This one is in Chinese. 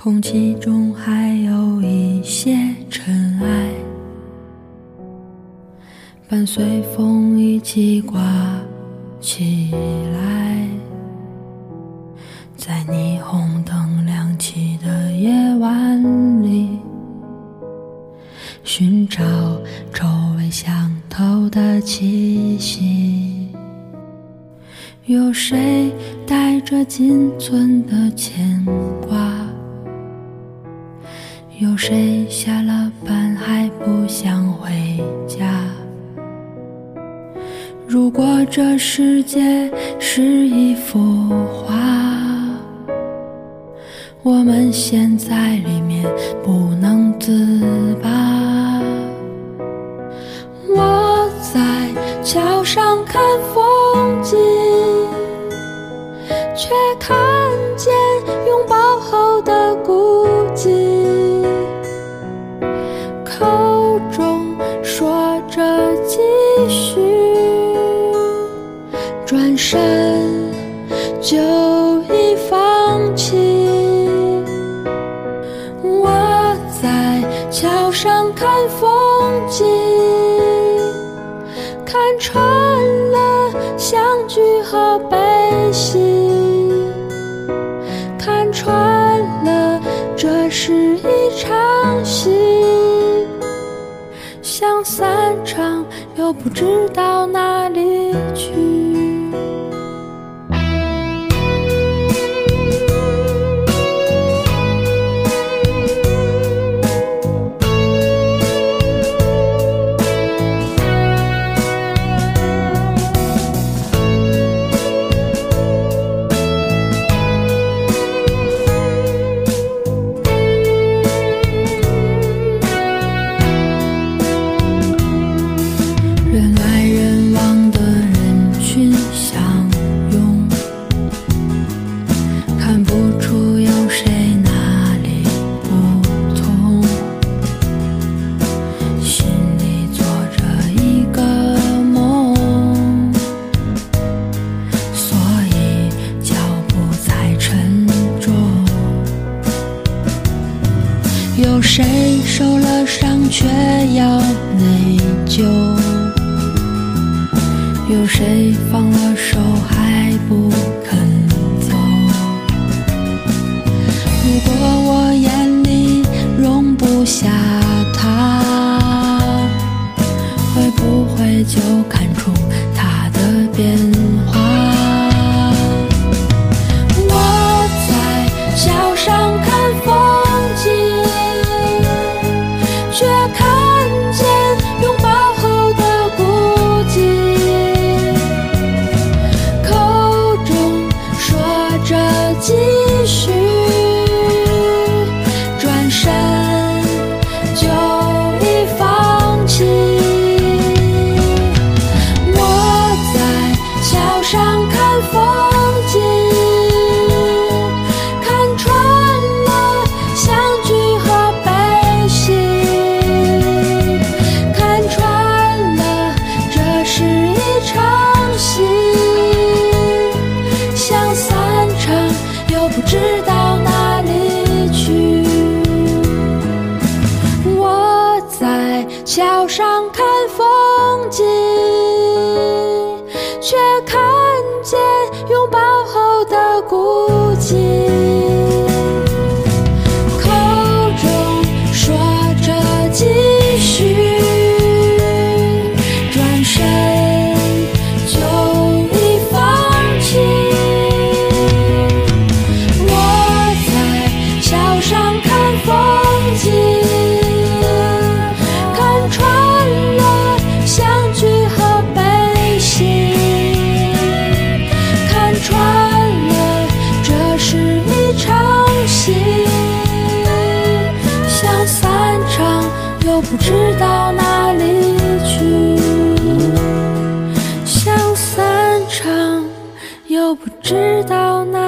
空气中还有一些尘埃，伴随风一起刮起来，在霓虹灯亮起的夜晚里，寻找臭味相投的气息。有谁带着仅存的牵挂？有谁下了班还不想回家？如果这世界是一幅画，我们陷在里面不能自拔。我在桥上看风就已放弃。我在桥上看风景，看穿了相聚和悲喜，看穿了这是一场戏。想散场，又不知道哪里谁受了伤却要内疚？有谁放了桥上看风景，却看见拥抱后的孤寂。到哪里去。想散场，又不知道哪。